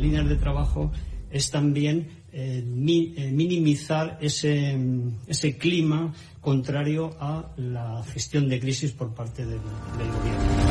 Líneas de trabajo es también eh, eh, minimizar ese, ese clima contrario a la gestión de crisis por parte del, gobierno.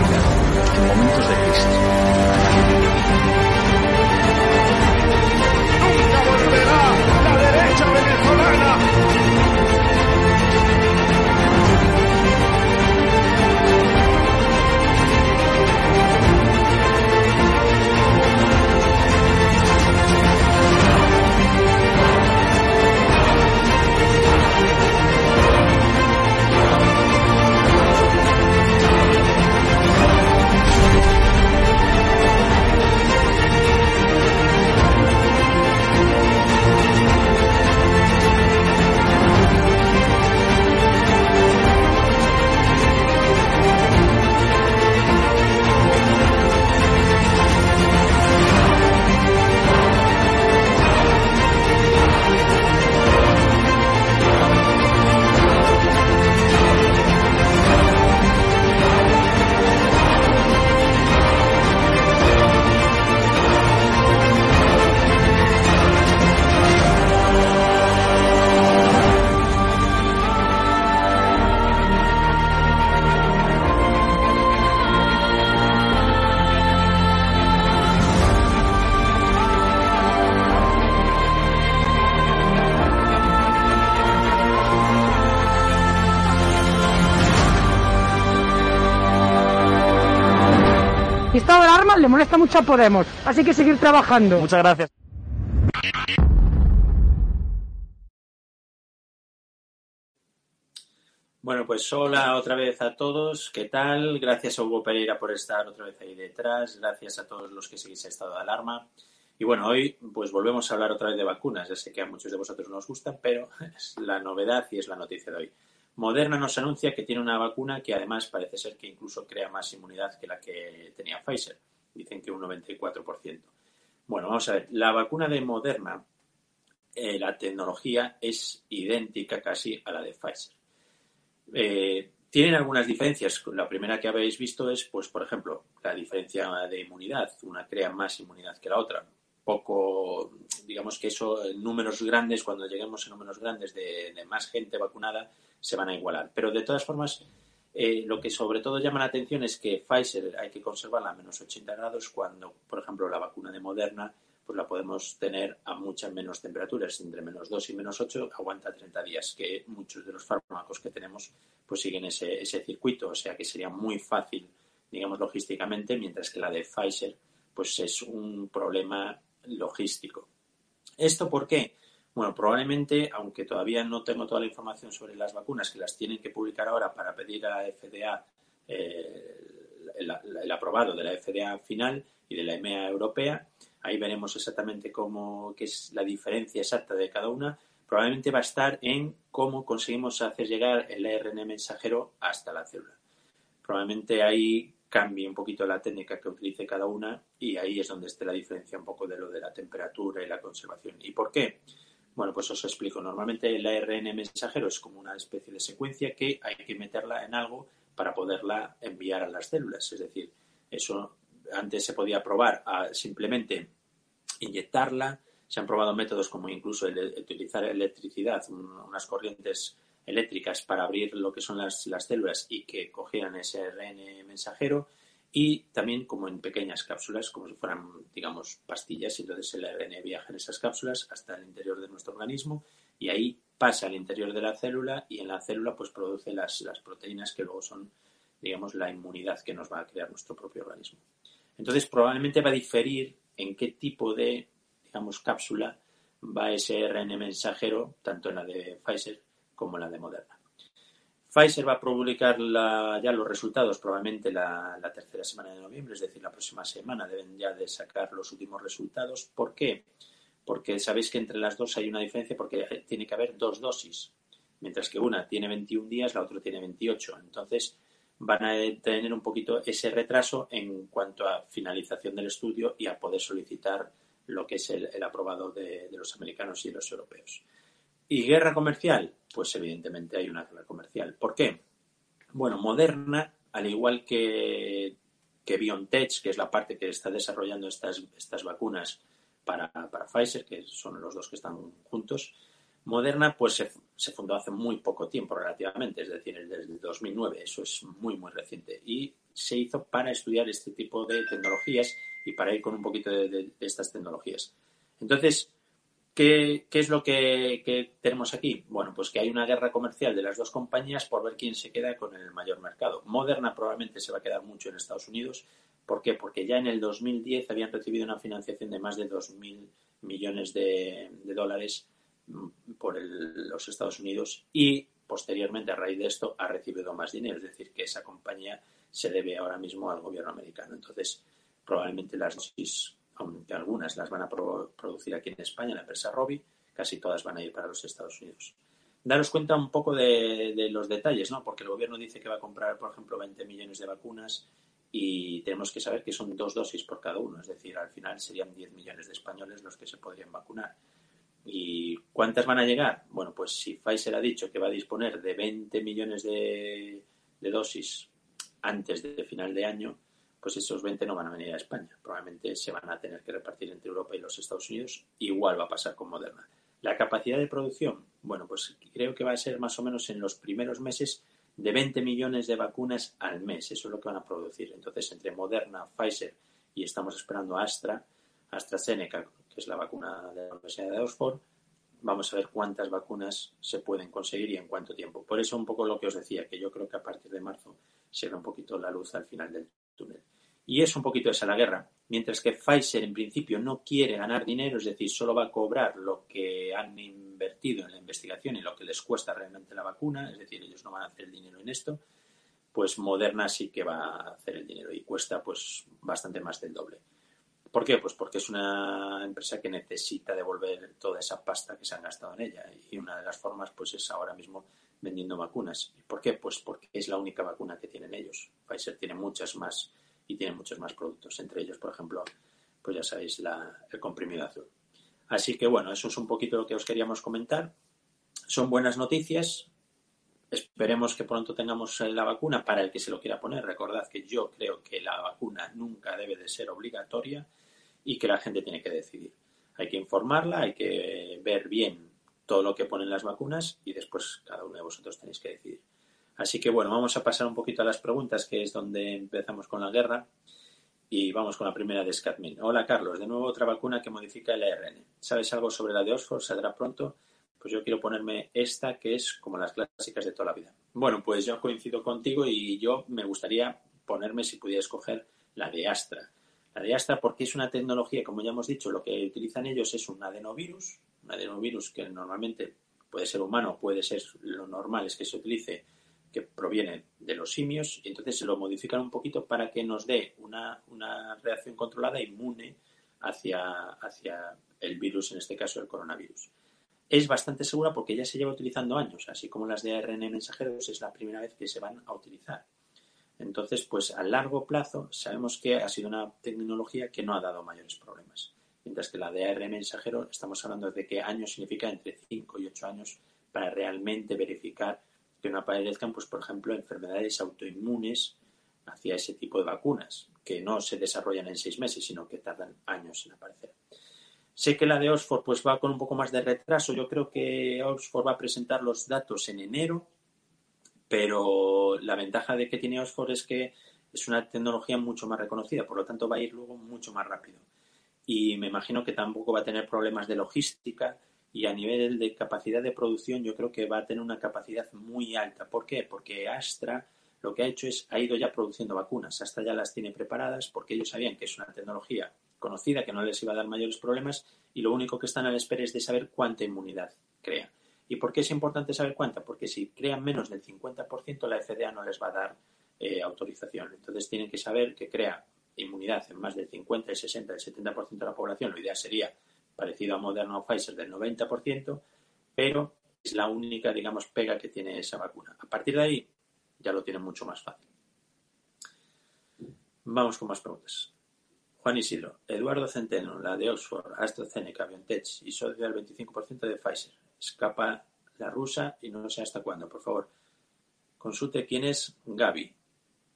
momentos de crisis. Le molesta mucho a Podemos, así que seguir trabajando. Muchas gracias. Bueno, pues hola otra vez a todos. ¿Qué tal? Gracias a Hugo Pereira por estar otra vez ahí detrás. Gracias a todos los que seguís el estado de alarma. Y bueno, hoy pues volvemos a hablar otra vez de vacunas. Ya sé que a muchos de vosotros nos gustan, pero es la novedad y es la noticia de hoy. Moderna nos anuncia que tiene una vacuna que además parece ser que incluso crea más inmunidad que la que tenía Pfizer. Dicen que un 94%. Bueno, vamos a ver. La vacuna de Moderna, eh, la tecnología es idéntica casi a la de Pfizer. Eh, tienen algunas diferencias. La primera que habéis visto es, pues, por ejemplo, la diferencia de inmunidad. Una crea más inmunidad que la otra. Poco, digamos que eso, en números grandes, cuando lleguemos a números grandes de, de más gente vacunada, se van a igualar. Pero de todas formas, eh, lo que sobre todo llama la atención es que Pfizer hay que conservarla a menos 80 grados cuando, por ejemplo, la vacuna de Moderna pues la podemos tener a muchas menos temperaturas, entre menos 2 y menos 8, aguanta 30 días, que muchos de los fármacos que tenemos pues siguen ese, ese circuito, o sea que sería muy fácil, digamos, logísticamente, mientras que la de Pfizer pues es un problema logístico. ¿Esto por qué? Bueno, probablemente, aunque todavía no tengo toda la información sobre las vacunas, que las tienen que publicar ahora para pedir a la FDA eh, el, aprobado de la FDA final y de la EMEA europea, ahí veremos exactamente cómo qué es la diferencia exacta de cada una. Probablemente va a estar en cómo conseguimos hacer llegar el ARN mensajero hasta la célula. Probablemente ahí cambie un poquito la técnica que utilice cada una y ahí es donde esté la diferencia un poco de lo de la temperatura y la conservación. ¿Y por qué? Bueno, pues os explico. Normalmente el ARN mensajero es como una especie de secuencia que hay que meterla en algo para poderla enviar a las células. Es decir, eso antes se podía probar a simplemente inyectarla. Se han probado métodos como incluso el utilizar electricidad, unas corrientes eléctricas para abrir lo que son las, las células y que cogieran ese ARN mensajero y también como en pequeñas cápsulas, como si fueran, digamos, pastillas, y entonces el ARN viaja en esas cápsulas hasta el interior de nuestro organismo y ahí pasa al interior de la célula y en la célula pues produce las, las proteínas que luego son, digamos, la inmunidad que nos va a crear nuestro propio organismo. Entonces probablemente va a diferir en qué tipo de, digamos, cápsula va ese ARN mensajero, tanto en la de Pfizer como en la de Moderna. Pfizer va a publicar ya los resultados probablemente la, tercera semana de noviembre, es decir, la próxima semana deben ya de sacar los últimos resultados. ¿Por qué? Porque sabéis que entre las dos hay una diferencia porque tiene que haber dos dosis, mientras que una tiene 21 días, la otra tiene 28. Entonces van a tener un poquito ese retraso en cuanto a finalización del estudio y a poder solicitar lo que es el, aprobado de los americanos y los europeos. ¿Y guerra comercial? Pues evidentemente hay una guerra comercial. ¿Por qué? Bueno, Moderna, al igual que, que BioNTech, que es la parte que está desarrollando estas, estas vacunas para, para Pfizer, que son los dos que están juntos, Moderna pues se, se, fundó hace muy poco tiempo relativamente, es decir, desde el 2009, eso es muy muy reciente y se hizo para estudiar este tipo de tecnologías y para ir con un poquito de estas tecnologías. Entonces, ¿Qué, es lo que, tenemos aquí? Bueno, pues que hay una guerra comercial de las dos compañías por ver quién se queda con el mayor mercado. Moderna probablemente se va a quedar mucho en Estados Unidos. ¿Por qué? Porque ya en el 2010 habían recibido una financiación de más de 2.000 millones de, dólares mm, por los Estados Unidos y posteriormente a raíz de esto ha recibido más dinero. Es decir, que esa compañía se debe ahora mismo al gobierno americano. Entonces, probablemente las dosis aunque algunas las van a producir aquí en España, la empresa Robi, casi todas van a ir para los Estados Unidos. Daros cuenta un poco de, los detalles, ¿no? Porque el gobierno dice que va a comprar, por ejemplo, 20 millones de vacunas y tenemos que saber que son dos dosis por cada uno, es decir, al final serían 10 millones de españoles los que se podrían vacunar. ¿Y cuántas van a llegar? Bueno, pues si Pfizer ha dicho que va a disponer de 20 millones de, de dosis antes de final de año, pues esos 20 no van a venir a España. Probablemente se van a tener que repartir entre Europa y los Estados Unidos. Igual va a pasar con Moderna. La capacidad de producción, bueno, pues creo que va a ser más o menos en los primeros meses de 20 millones de vacunas al mes. Eso es lo que van a producir. Entonces, entre Moderna, Pfizer y estamos esperando Astra, AstraZeneca, que es la vacuna de la Universidad de Oxford, vamos a ver cuántas vacunas se pueden conseguir y en cuánto tiempo. Por eso un poco lo que os decía, que yo creo que a partir de marzo será un poquito la luz al final del túnel. Y es un poquito esa la guerra. Mientras que Pfizer en principio no quiere ganar dinero, es decir, solo va a cobrar lo que han invertido en la investigación y lo que les cuesta realmente la vacuna, es decir, ellos no van a hacer el dinero en esto, pues Moderna sí que va a hacer el dinero y cuesta pues bastante más del doble. ¿Por qué? Pues porque es una empresa que necesita devolver toda esa pasta que se han gastado en ella y una de las formas pues es ahora mismo vendiendo vacunas. ¿Y por qué? Pues porque es la única vacuna que tienen ellos. Pfizer tiene muchas más y tiene muchos más productos, entre ellos, por ejemplo, pues ya sabéis, la, el comprimido azul. Así que bueno, eso es un poquito lo que os queríamos comentar. Son buenas noticias. Esperemos que pronto tengamos la vacuna para el que se lo quiera poner. Recordad que yo creo que la vacuna nunca debe de ser obligatoria y que la gente tiene que decidir. Hay que informarla, hay que ver bien todo lo que ponen las vacunas y después cada uno de vosotros tenéis que decidir. Así que bueno, vamos a pasar un poquito a las preguntas, que es donde empezamos con la guerra. Y vamos con la primera de Scatmin. Hola Carlos, de nuevo otra vacuna que modifica el ARN. ¿Sabes algo sobre la de Oxford? ¿Saldrá pronto? Pues yo quiero ponerme esta, que es como las clásicas de toda la vida. Bueno, pues yo coincido contigo y yo me gustaría ponerme, si pudiera escoger, la de Astra. La de Astra porque es una tecnología, como ya hemos dicho, lo que utilizan ellos es un adenovirus, adenovirus que normalmente puede ser humano, puede ser lo normal es que se utilice, que proviene de los simios, y entonces se lo modifican un poquito para que nos dé una, una reacción controlada inmune hacia, hacia el virus, en este caso el coronavirus. Es bastante segura porque ya se lleva utilizando años, así como las de ARN mensajeros es la primera vez que se van a utilizar. Entonces, pues a largo plazo sabemos que ha sido una tecnología que no ha dado mayores problemas. Mientras que la de ARN mensajero estamos hablando de que años significa entre 5 y 8 años para realmente verificar que no aparezcan, pues por ejemplo, enfermedades autoinmunes hacia ese tipo de vacunas, que no se desarrollan en seis meses, sino que tardan años en aparecer. Sé que la de Oxford pues va con un poco más de retraso. Yo creo que Oxford va a presentar los datos en enero pero la ventaja de que tiene Oxford es que es una tecnología mucho más reconocida, por lo tanto va a ir luego mucho más rápido. Y me imagino que tampoco va a tener problemas de logística y a nivel de capacidad de producción yo creo que va a tener una capacidad muy alta. ¿Por qué? Porque Astra lo que ha hecho es ha ido ya produciendo vacunas, Astra ya las tiene preparadas porque ellos sabían que es una tecnología conocida que no les iba a dar mayores problemas y lo único que están a la espera es de saber cuánta inmunidad crea. ¿Y por qué es importante saber cuánta? Porque si crean menos del 50%, la FDA no les va a dar eh, autorización. Entonces tienen que saber que crea inmunidad en más del 50, el 60, el 70% de la población. Lo ideal sería parecido a Moderna o Pfizer del 90%, pero es la única, digamos, pega que tiene esa vacuna. A partir de ahí ya lo tienen mucho más fácil. Vamos con más preguntas. Juan Isidro, Eduardo Centeno, la de Oxford, AstraZeneca, BioNTech y socio del 25% de Pfizer escapa la rusa y no sé hasta cuándo, por favor. Consulte quién es Gaby.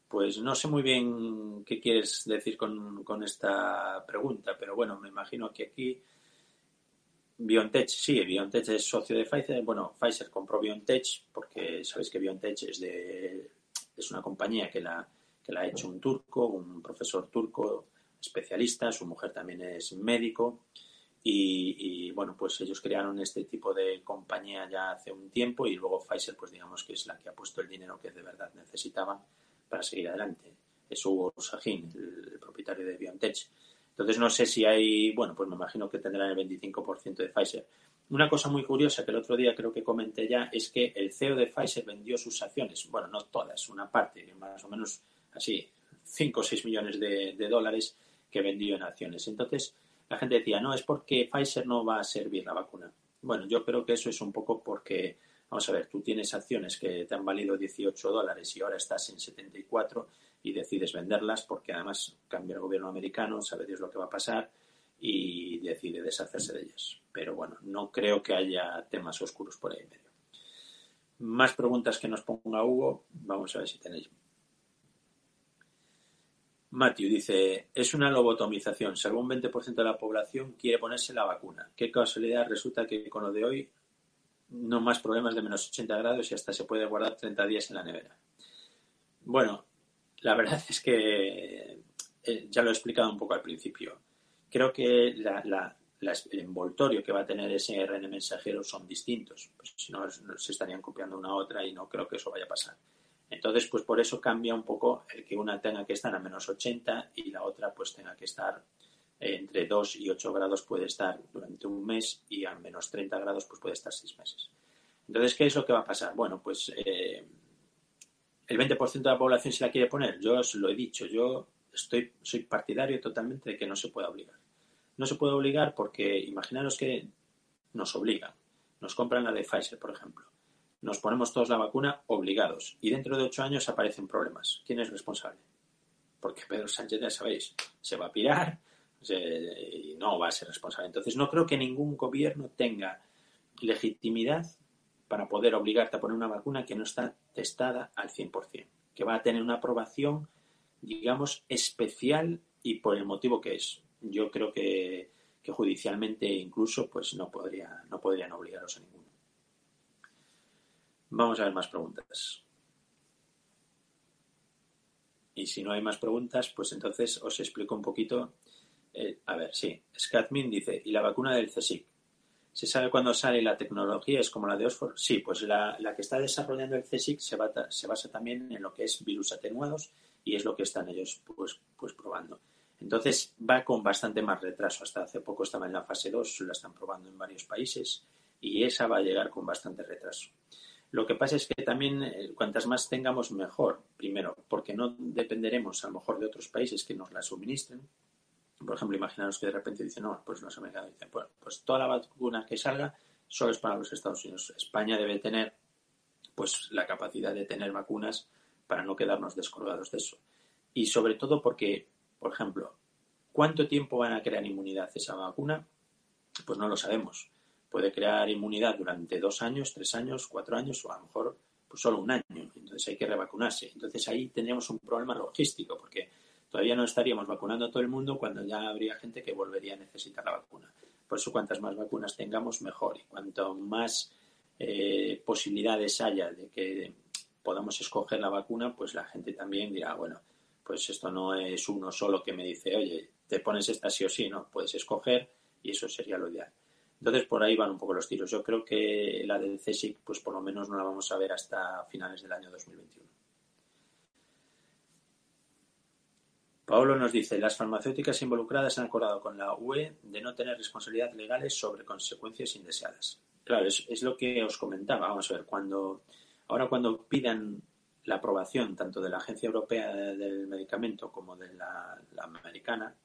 Pues no sé muy bien qué quieres decir con, con esta pregunta, pero bueno, me imagino que aquí BioNTech, sí, BioNTech es socio de Pfizer. Bueno, Pfizer compró BioNTech porque sabéis que BioNTech es, de, es una compañía que la, que la ha hecho un turco, un profesor turco especialista, su mujer también es médico y, bueno, pues ellos crearon este tipo de compañía ya hace un tiempo y luego Pfizer, pues digamos que es la que ha puesto el dinero que de verdad necesitaban para seguir adelante. Es Hugo Sahin, el, propietario de BioNTech. Entonces no sé si hay, bueno, pues me imagino que tendrán el 25% de Pfizer. Una cosa muy curiosa que el otro día creo que comenté ya es que el CEO de Pfizer vendió sus acciones, bueno, no todas, una parte, más o menos así, 5 o 6 millones de, de dólares que vendió en acciones. Entonces, la gente decía, no, es porque Pfizer no va a servir la vacuna. Bueno, yo creo que eso es un poco porque, vamos a ver, tú tienes acciones que te han valido 18 dólares y ahora estás en 74 y decides venderlas porque además cambia el gobierno americano, sabe Dios lo que va a pasar y decide deshacerse de ellas. Pero bueno, no creo que haya temas oscuros por ahí en medio. Más preguntas que nos ponga Hugo. Vamos a ver si tenéis Matthew dice, es una lobotomización. Salvo un 20% de la población quiere ponerse la vacuna. Qué casualidad resulta que con lo de hoy no más problemas de menos 80 grados y hasta se puede guardar 30 días en la nevera. Bueno, la verdad es que eh, ya lo he explicado un poco al principio. Creo que el envoltorio que va a tener ese RN mensajero son distintos. Pues si no, se estarían copiando una a otra y no creo que eso vaya a pasar. Entonces, pues por eso cambia un poco el que una tenga que estar a menos 80 y la otra pues tenga que estar entre 2 y 8 grados puede estar durante un mes y a menos 30 grados pues puede estar 6 meses. Entonces, ¿qué es lo que va a pasar? Bueno, pues eh, el 20% de la población se la quiere poner. Yo os lo he dicho, yo estoy, soy partidario totalmente de que no se pueda obligar. No se puede obligar porque imaginaros que nos obligan. Nos compran la de Pfizer, por ejemplo nos ponemos todos la vacuna obligados y dentro de ocho años aparecen problemas. ¿Quién es responsable? Porque Pedro Sánchez, ya sabéis, se va a pirar y no va a ser responsable. Entonces, no creo que ningún gobierno tenga legitimidad para poder obligarte a poner una vacuna que no está testada al 100%, que va a tener una aprobación, digamos, especial y por el motivo que es. Yo creo que, que judicialmente incluso pues no, podría, no podrían obligaros a ninguno. Vamos a ver más preguntas. Y si no hay más preguntas, pues entonces os explico un poquito. Eh, a ver, sí. Scatmin dice, ¿y la vacuna del CSIC? ¿Se sabe cuándo sale la tecnología? ¿Es como la de Oxford? Sí, pues la, que está desarrollando el CSIC se, basa también en lo que es virus atenuados y es lo que están ellos pues, pues probando. Entonces va con bastante más retraso. Hasta hace poco estaba en la fase 2, la están probando en varios países y esa va a llegar con bastante retraso. Lo que pasa es que también eh, cuantas más tengamos mejor, primero, porque no dependeremos a lo mejor de otros países que nos la suministren. Por ejemplo, imaginaros que de repente dicen, no, pues los americanos dicen, bueno, pues toda la vacuna que salga solo es para los Estados Unidos. España debe tener pues la capacidad de tener vacunas para no quedarnos descolgados de eso. Y sobre todo porque, por ejemplo, ¿cuánto tiempo van a crear inmunidad esa vacuna? Pues no lo sabemos. Puede crear inmunidad durante dos años, tres años, cuatro años o a lo mejor pues solo un año. Entonces hay que revacunarse. Entonces ahí tendríamos un problema logístico porque todavía no estaríamos vacunando a todo el mundo cuando ya habría gente que volvería a necesitar la vacuna. Por eso cuantas más vacunas tengamos, mejor. Y cuanto más eh, posibilidades haya de que podamos escoger la vacuna, pues la gente también dirá, bueno, pues esto no es uno solo que me dice, oye, te pones esta sí o sí, no, puedes escoger y eso sería lo ideal. Entonces por ahí van un poco los tiros. Yo creo que la del CSIC, pues por lo menos no la vamos a ver hasta finales del año 2021. Pablo nos dice, las farmacéuticas involucradas han acordado con la UE de no tener responsabilidades legales sobre consecuencias indeseadas. Claro, es, lo que os comentaba. Vamos a ver, cuando ahora cuando pidan la aprobación tanto de la Agencia Europea del Medicamento como de la, americana,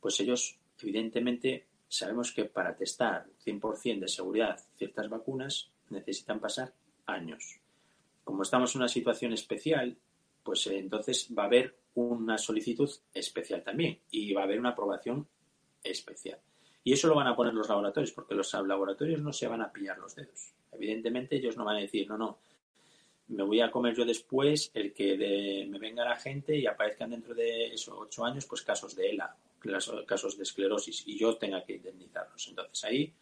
pues ellos evidentemente sabemos que para testar 100% de seguridad ciertas vacunas necesitan pasar años. Como estamos en una situación especial, pues eh, entonces va a haber una solicitud especial también y va a haber una aprobación especial. Y eso lo van a poner los laboratorios, porque los laboratorios no se van a pillar los dedos. Evidentemente ellos no van a decir, no, no, me voy a comer yo después el que me venga la gente y aparezcan dentro de esos ocho años pues casos de ELA, casos de esclerosis y yo tenga que indemnizarlos. Entonces ahí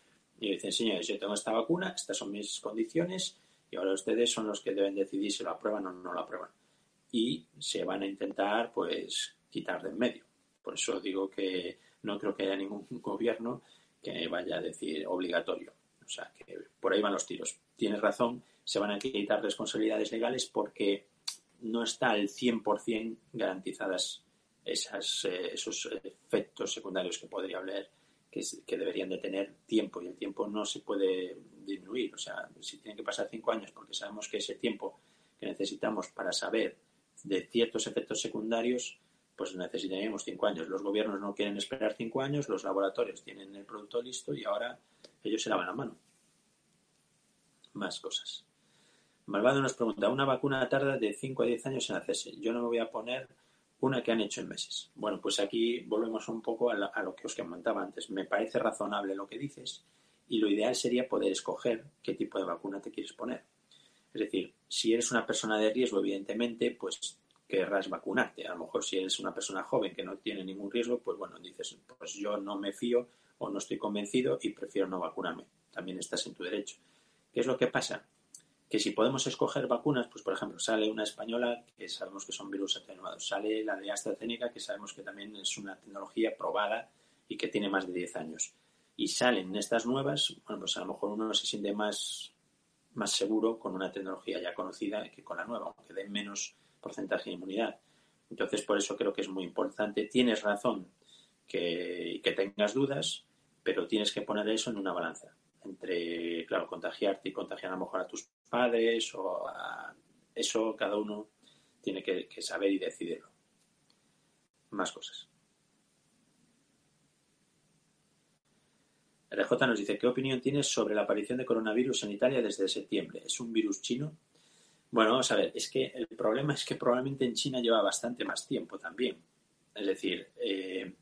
me dicen, señores, yo tengo esta vacuna, estas son mis condiciones y ahora ustedes son los que deben decidir si lo aprueban o no lo aprueban. Y se van a intentar pues quitar de en medio. Por eso digo que no creo que haya ningún gobierno que vaya a decir obligatorio. O sea, que por ahí van los tiros. Tienes razón, se van a quitar responsabilidades legales porque no está al 100% garantizadas esas, eh, esos efectos secundarios que podría haber, que, que, deberían de tener tiempo y el tiempo no se puede disminuir. O sea, si tienen que pasar cinco años porque sabemos que ese tiempo que necesitamos para saber de ciertos efectos secundarios pues necesitaríamos cinco años. Los gobiernos no quieren esperar cinco años, los laboratorios tienen el producto listo y ahora ellos se lavan la mano. Más cosas. Malvado nos pregunta, una vacuna tarda de 5 a 10 años en hacerse. Yo no me voy a poner una que han hecho en meses. Bueno, pues aquí volvemos un poco a, a lo que os comentaba antes. Me parece razonable lo que dices y lo ideal sería poder escoger qué tipo de vacuna te quieres poner. Es decir, si eres una persona de riesgo, evidentemente, pues querrás vacunarte. A lo mejor si eres una persona joven que no tiene ningún riesgo, pues bueno, dices, pues yo no me fío o no estoy convencido y prefiero no vacunarme. También estás en tu derecho. ¿Qué es lo que pasa? Que si podemos escoger vacunas, pues por ejemplo, sale una española que sabemos que son virus atenuados, sale la de AstraZeneca que sabemos que también es una tecnología probada y que tiene más de 10 años. Y salen estas nuevas, bueno, pues a lo mejor uno se siente más, más seguro con una tecnología ya conocida que con la nueva, aunque den menos porcentaje de inmunidad. Entonces, por eso creo que es muy importante. Tienes razón que, que tengas dudas, pero tienes que poner eso en una balanza. Entre, claro, contagiarte y contagiar a lo mejor a tus padres o a eso cada uno tiene que, que saber y decidirlo. Más cosas. RJ nos dice, ¿qué opinión tienes sobre la aparición de coronavirus en Italia desde septiembre? ¿Es un virus chino? Bueno, vamos a ver, es que el problema es que probablemente en China lleva bastante más tiempo también. Es decir, eh,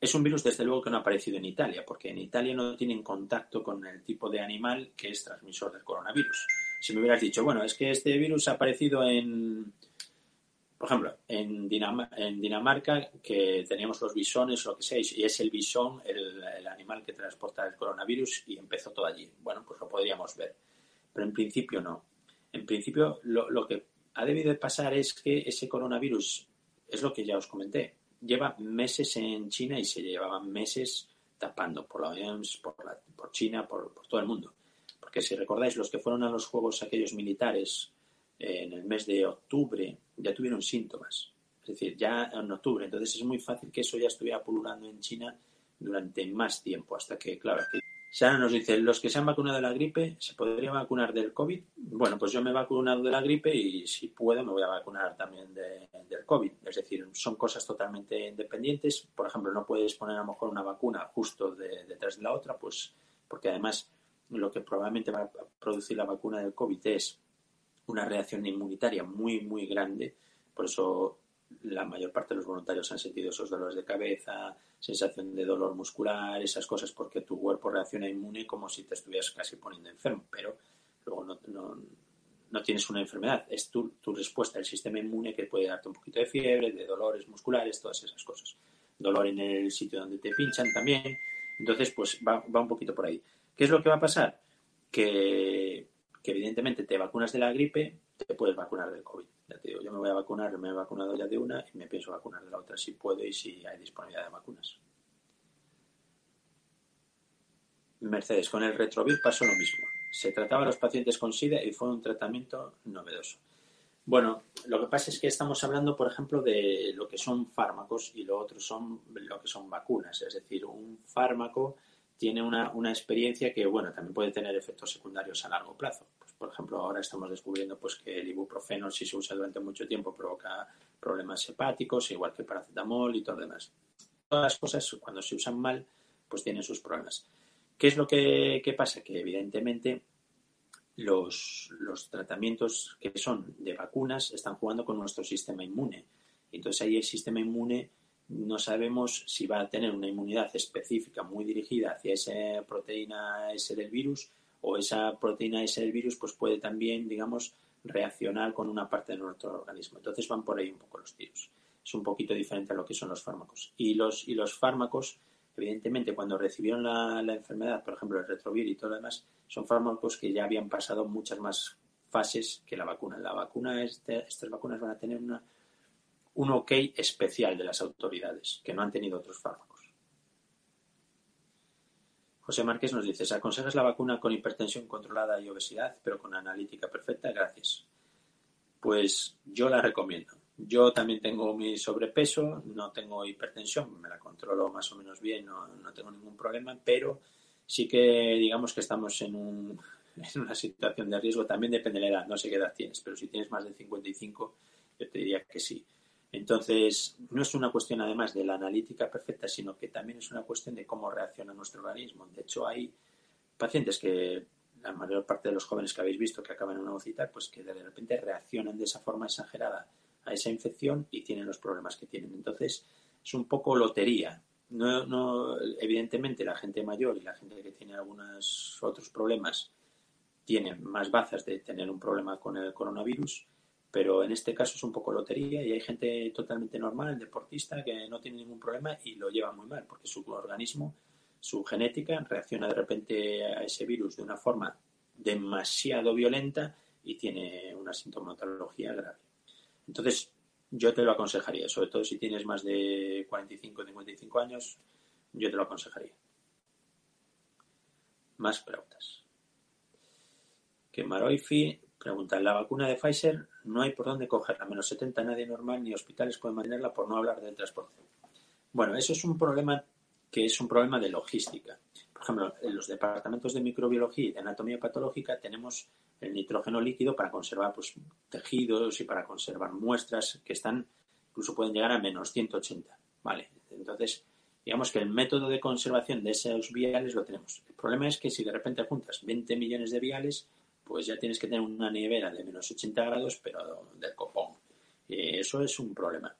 es un virus desde luego que no ha aparecido en Italia, porque en Italia no tienen contacto con el tipo de animal que es transmisor del coronavirus. Si me hubieras dicho, bueno, es que este virus ha aparecido en, por ejemplo, en, Dinamarca, que teníamos los bisones lo que sea, y es el bisón el, animal que transporta el coronavirus y empezó todo allí. Bueno, pues lo podríamos ver. Pero en principio no en principio lo, que ha debido de pasar es que ese coronavirus, es lo que ya os comenté, lleva meses en China y se llevaban meses tapando por la OMS, por, por China, por, todo el mundo. Porque si recordáis, los que fueron a los juegos aquellos militares en el mes de octubre ya tuvieron síntomas. es decir, ya en octubre. Entonces es muy fácil que eso ya estuviera pululando en China durante más tiempo, hasta que, claro, que Sara nos dice, los que se han vacunado de la gripe, ¿se podría vacunar del COVID? Bueno, pues yo me he vacunado de la gripe y si puedo me voy a vacunar también del COVID. Es decir, son cosas totalmente independientes. Por ejemplo, no puedes poner a lo mejor una vacuna justo detrás de la otra, pues porque además lo que probablemente va a producir la vacuna del COVID es una reacción inmunitaria muy, muy grande. Por eso la mayor parte de los voluntarios han sentido esos dolores de cabeza, sensación de dolor muscular, esas cosas, porque tu cuerpo reacciona inmune como si te estuvieras casi poniendo enfermo, pero luego no, no, no tienes una enfermedad, es tu, tu, respuesta al sistema inmune que puede darte un poquito de fiebre, de dolores musculares, todas esas cosas. Dolor en el sitio donde te pinchan también. Entonces, pues va, va un poquito por ahí. ¿Qué es lo que va a pasar? Que, que evidentemente te vacunas de la gripe, te puedes vacunar del COVID. Ya te digo, yo me voy a vacunar, me he vacunado ya de una y me pienso vacunar de la otra si puedo y si hay disponibilidad de vacunas. Mercedes, con el retrovir pasó lo mismo. Se trataba a los pacientes con SIDA y fue un tratamiento novedoso. Bueno, lo que pasa es que estamos hablando, por ejemplo, de lo que son fármacos y lo otro son lo que son vacunas. Es decir, un fármaco tiene una, una experiencia que, bueno, también puede tener efectos secundarios a largo plazo por ejemplo, ahora estamos descubriendo pues, que el ibuprofeno, si se usa durante mucho tiempo, provoca problemas hepáticos, igual que paracetamol y todo lo demás. Todas las cosas, cuando se usan mal, pues tienen sus problemas. ¿Qué es lo que, pasa? Que evidentemente los, los, tratamientos que son de vacunas están jugando con nuestro sistema inmune. Entonces ahí el sistema inmune no sabemos si va a tener una inmunidad específica muy dirigida hacia esa proteína S del virus o esa proteína S del virus pues puede también, digamos, reaccionar con una parte de nuestro organismo. Entonces van por ahí un poco los tiros. Es un poquito diferente a lo que son los fármacos. Y los, y los fármacos, evidentemente, cuando recibieron la, enfermedad, por ejemplo, el retrovir y todo lo demás, son fármacos que ya habían pasado muchas más fases que la vacuna. La vacuna, este, estas vacunas van a tener una, un ok especial de las autoridades, que no han tenido otros fármacos. José Márquez nos dice, ¿se aconsejas la vacuna con hipertensión controlada y obesidad, pero con analítica perfecta? Gracias. Pues yo la recomiendo. Yo también tengo mi sobrepeso, no tengo hipertensión, me la controlo más o menos bien, no, tengo ningún problema, pero sí que digamos que estamos en, un, en una situación de riesgo, también depende de la edad, no sé qué edad tienes, pero si tienes más de 55, yo te diría que sí. Entonces, no es una cuestión además de la analítica perfecta, sino que también es una cuestión de cómo reacciona nuestro organismo. De hecho, hay pacientes que, la mayor parte de los jóvenes que habéis visto que acaban en una UCI, pues que de repente reaccionan de esa forma exagerada a esa infección y tienen los problemas que tienen. Entonces, es un poco lotería. No, no, evidentemente, la gente mayor y la gente que tiene algunos otros problemas tienen más bazas de tener un problema con el coronavirus pero en este caso es un poco lotería y hay gente totalmente normal, deportista, que no tiene ningún problema y lo lleva muy mal, porque su organismo, su genética, reacciona de repente a ese virus de una forma demasiado violenta y tiene una sintomatología grave. Entonces, yo te lo aconsejaría, sobre todo si tienes más de 45 o 55 años, yo te lo aconsejaría. Más preguntas. Que Maroifi pregunta, ¿la vacuna de Pfizer no hay por dónde cogerla, menos 70 nadie normal ni hospitales pueden mantenerla por no hablar del transporte. Bueno, eso es un problema que es un problema de logística. Por ejemplo, en los departamentos de microbiología y de anatomía patológica tenemos el nitrógeno líquido para conservar pues, tejidos y para conservar muestras que están, incluso pueden llegar a menos 180. Vale, entonces, digamos que el método de conservación de esos viales lo tenemos. El problema es que si de repente juntas 20 millones de viales, pues ya tienes que tener una nevera de menos 80 grados, pero del copón. Y eso es un problema.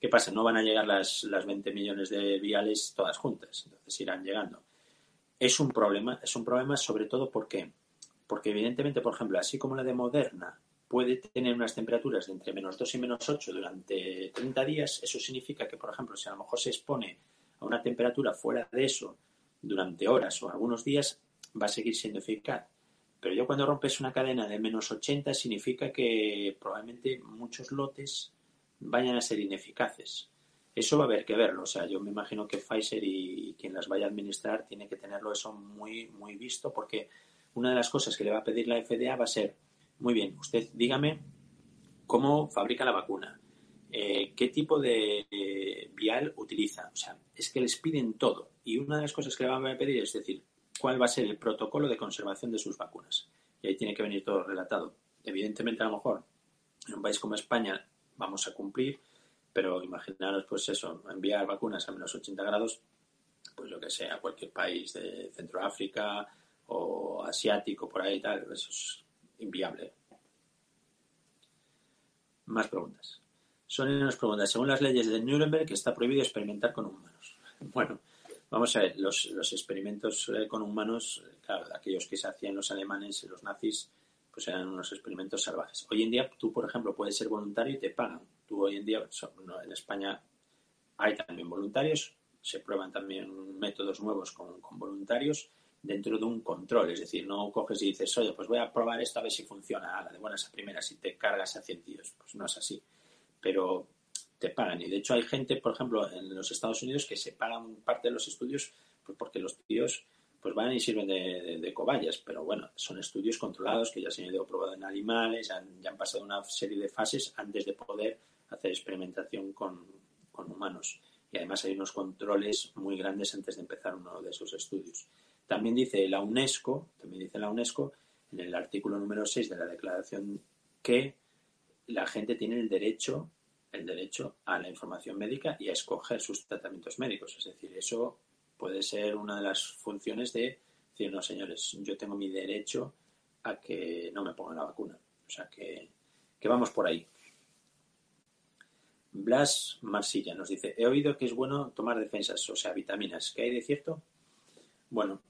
¿Qué pasa? No van a llegar las, las 20 millones de viales todas juntas, entonces irán llegando. Es un problema, es un problema sobre todo porque, porque evidentemente, por ejemplo, así como la de Moderna puede tener unas temperaturas de entre menos 2 y menos 8 durante 30 días, eso significa que, por ejemplo, si a lo mejor se expone a una temperatura fuera de eso durante horas o algunos días, va a seguir siendo eficaz. Pero yo cuando rompes una cadena de menos 80 significa que probablemente muchos lotes vayan a ser ineficaces. Eso va a haber que verlo. O sea, yo me imagino que Pfizer y quien las vaya a administrar tiene que tenerlo eso muy, muy visto porque una de las cosas que le va a pedir la FDA va a ser, muy bien, usted dígame cómo fabrica la vacuna, eh, qué tipo de eh, vial utiliza. O sea, es que les piden todo. Y una de las cosas que le van a pedir es decir, cuál va a ser el protocolo de conservación de sus vacunas. Y ahí tiene que venir todo relatado. Evidentemente, a lo mejor, en un país como España vamos a cumplir, pero imaginaros, pues eso, enviar vacunas a menos 80 grados, pues lo que sea, cualquier país de Centroáfrica o asiático, por ahí tal, eso es inviable. Más preguntas. Son nos preguntas, según las leyes de Nuremberg, está prohibido experimentar con humanos. Bueno, vamos a ver, los, experimentos eh, con humanos, claro, aquellos que se hacían los alemanes y los nazis, pues eran unos experimentos salvajes. Hoy en día tú, por ejemplo, puedes ser voluntario y te pagan. Tú hoy en día, en España hay también voluntarios, se prueban también métodos nuevos con, voluntarios dentro de un control. Es decir, no coges y dices, oye, pues voy a probar esto a ver si funciona, a la de buenas a primeras, y te cargas a 100 tíos. Pues no es así. Pero te pagan. Y de hecho hay gente, por ejemplo, en los Estados Unidos que se pagan parte de los estudios pues porque los tíos pues van y sirven de, cobayas. Pero bueno, son estudios controlados que ya se han ido probado en animales, ya han pasado una serie de fases antes de poder hacer experimentación con, con humanos. Y además hay unos controles muy grandes antes de empezar uno de esos estudios. También dice la UNESCO, también dice la UNESCO en el artículo número 6 de la declaración que la gente tiene el derecho el derecho a la información médica y a escoger sus tratamientos médicos. Es decir, eso puede ser una de las funciones de decir, no, señores, yo tengo mi derecho a que no me pongan la vacuna. O sea, que, que vamos por ahí. Blas Marsilla nos dice, he oído que es bueno tomar defensas, o sea, vitaminas. ¿Qué hay de cierto? Bueno,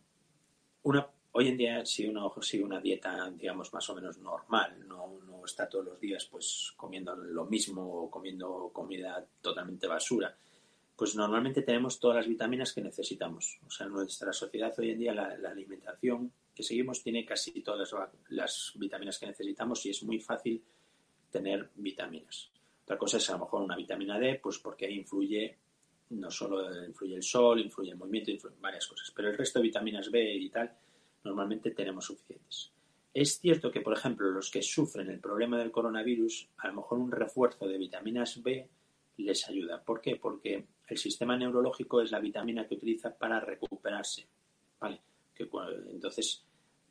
una, hoy en día si uno sigue una dieta, digamos, más o menos normal, no, está todos los días pues comiendo lo mismo o comiendo comida totalmente basura, pues normalmente tenemos todas las vitaminas que necesitamos. O sea, nuestra sociedad hoy en día la, alimentación que seguimos tiene casi todas las, las, vitaminas que necesitamos y es muy fácil tener vitaminas. Otra cosa es a lo mejor una vitamina D, pues porque ahí influye no solo influye el sol, influye el movimiento, influyen varias cosas, pero el resto de vitaminas B y tal normalmente tenemos suficientes. Es cierto que, por ejemplo, los que sufren el problema del coronavirus, a lo mejor un refuerzo de vitaminas B les ayuda. ¿Por qué? Porque el sistema neurológico es la vitamina que utiliza para recuperarse. ¿Vale? Que, entonces,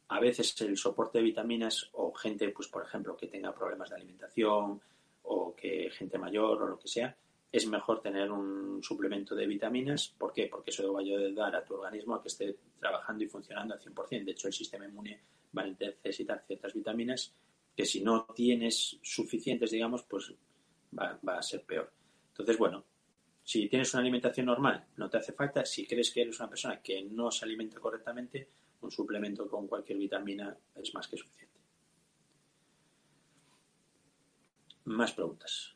a veces el soporte de vitaminas o gente, pues por ejemplo, que tenga problemas de alimentación o que gente mayor o lo que sea, es mejor tener un suplemento de vitaminas. ¿Por qué? Porque eso va a ayudar a tu organismo a que esté trabajando y funcionando al 100%. De hecho, el sistema inmune va a necesitar ciertas vitaminas que si no tienes suficientes, digamos, pues va, a ser peor. Entonces, bueno, si tienes una alimentación normal, no te hace falta. Si crees que eres una persona que no se alimenta correctamente, un suplemento con cualquier vitamina es más que suficiente. Más preguntas.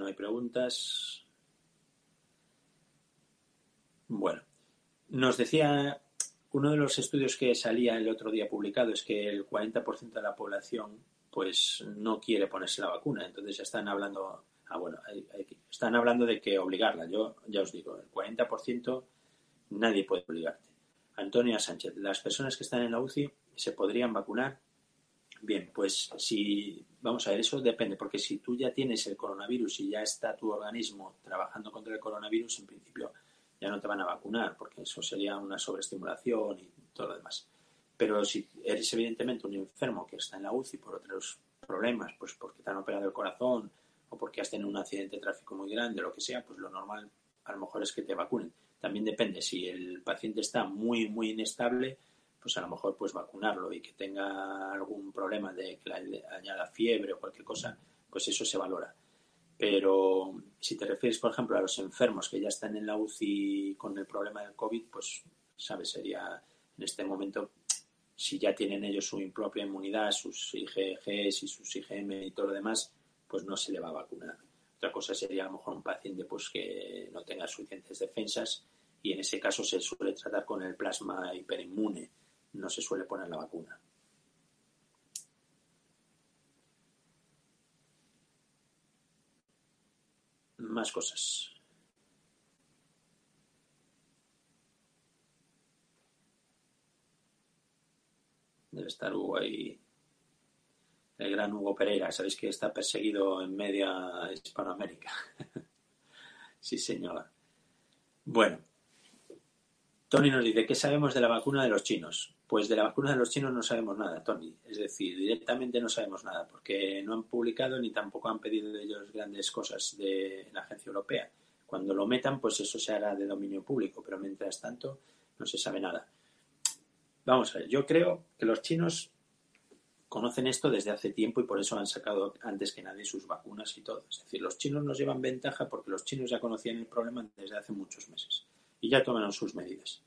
No hay preguntas. Bueno, nos decía uno de los estudios que salía el otro día publicado es que el 40% de la población pues no quiere ponerse la vacuna. Entonces ya están hablando, ah, bueno, están hablando de que obligarla. Yo ya os digo, el 40% nadie puede obligarte. Antonia Sánchez, las personas que están en la UCI se podrían vacunar Bien, pues si, vamos a ver, eso depende, porque si tú ya tienes el coronavirus y ya está tu organismo trabajando contra el coronavirus, en principio ya no te van a vacunar, porque eso sería una sobreestimulación y todo lo demás. Pero si eres evidentemente un enfermo que está en la UCI por otros problemas, pues porque te han operado el corazón o porque has tenido un accidente de tráfico muy grande, lo que sea, pues lo normal a lo mejor es que te vacunen. También depende, si el paciente está muy, muy inestable, pues a lo mejor pues vacunarlo y que tenga algún problema de que le añada fiebre o cualquier cosa, pues eso se valora. Pero si te refieres, por ejemplo, a los enfermos que ya están en la UCI con el problema del COVID, pues, ¿sabes? Sería en este momento, si ya tienen ellos su propia inmunidad, sus IgGs y sus IgM y todo lo demás, pues no se le va a vacunar. Otra cosa sería a lo mejor un paciente pues que no tenga suficientes defensas y en ese caso se suele tratar con el plasma hiperinmune no se suele poner la vacuna. Más cosas. Debe estar Hugo ahí. El gran Hugo Pereira. Sabéis que está perseguido en media Hispanoamérica. sí, señor. Bueno. Tony nos dice, ¿qué sabemos de la vacuna de los chinos? Pues de la vacuna de los chinos no sabemos nada, Tony. Es decir, directamente no sabemos nada, porque no han publicado ni tampoco han pedido de ellos grandes cosas de la agencia europea. Cuando lo metan, pues eso se hará de dominio público, pero mientras tanto no se sabe nada. Vamos a ver, yo creo que los chinos conocen esto desde hace tiempo y por eso han sacado antes que nadie sus vacunas y todo. Es decir, los chinos nos llevan ventaja porque los chinos ya conocían el problema desde hace muchos meses y ya tomaron sus medidas.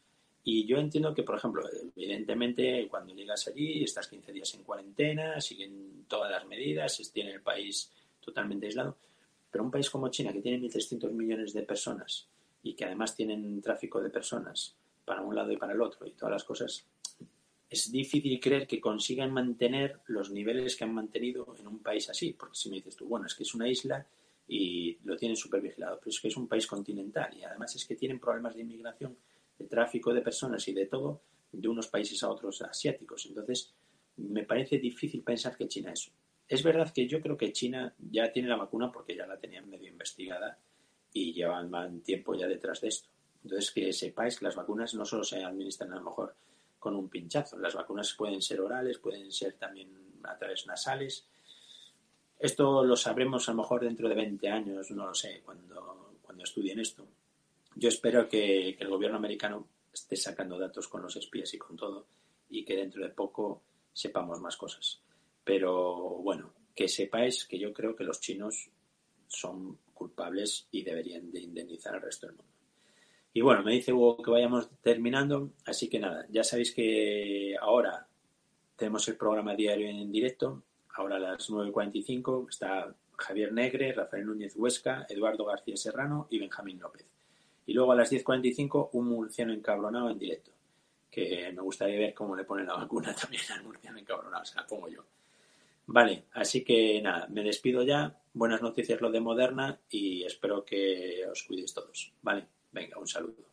Y yo entiendo que, por ejemplo, evidentemente cuando llegas allí, estás 15 días en cuarentena, siguen todas las medidas, tiene el país totalmente aislado, pero un país como China, que tiene 1.300 millones de personas y que además tienen tráfico de personas para un lado y para el otro y todas las cosas, es difícil creer que consigan mantener los niveles que han mantenido en un país así. Porque si me dices tú, bueno, es que es una isla y lo tienen súper vigilado, pero es que es un país continental y además es que tienen problemas de inmigración, de tráfico de personas y de todo de unos países a otros asiáticos. Entonces, me parece difícil pensar que China es es verdad que yo creo que China ya tiene la vacuna porque ya la tenían medio investigada y llevan tiempo ya detrás de esto. Entonces, que sepáis que las vacunas no solo se administran a lo mejor con un pinchazo, las vacunas pueden ser orales, pueden ser también a través nasales. Esto lo sabremos a lo mejor dentro de 20 años, no lo sé, cuando, cuando estudien esto. Yo espero que, que el gobierno americano esté sacando datos con los espías y con todo y que dentro de poco sepamos más cosas. Pero bueno, que sepáis que yo creo que los chinos son culpables y deberían de indemnizar al resto del mundo. Y bueno, me dice Hugo que vayamos terminando, así que nada, ya sabéis que ahora tenemos el programa diario en directo, ahora a las 9.45 está Javier Negre, Rafael Núñez Huesca, Eduardo García Serrano y Benjamín López. Y luego a las 10.45 un murciano encabronado en directo, que me gustaría ver cómo le ponen la vacuna también al murciano encabronado, se la pongo yo. Vale, así que nada, me despido ya. Buenas noticias lo de Moderna y espero que os cuidéis todos. Vale, venga, un saludo.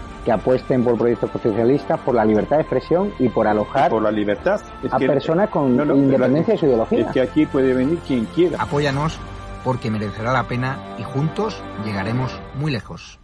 que apuesten por proyectos constitucionalistas, por la libertad de expresión y por alojar por la libertad. a personas con independencia de su ideología. Es que aquí puede venir quien quiera. Apóyanos porque merecerá la pena y juntos llegaremos muy lejos.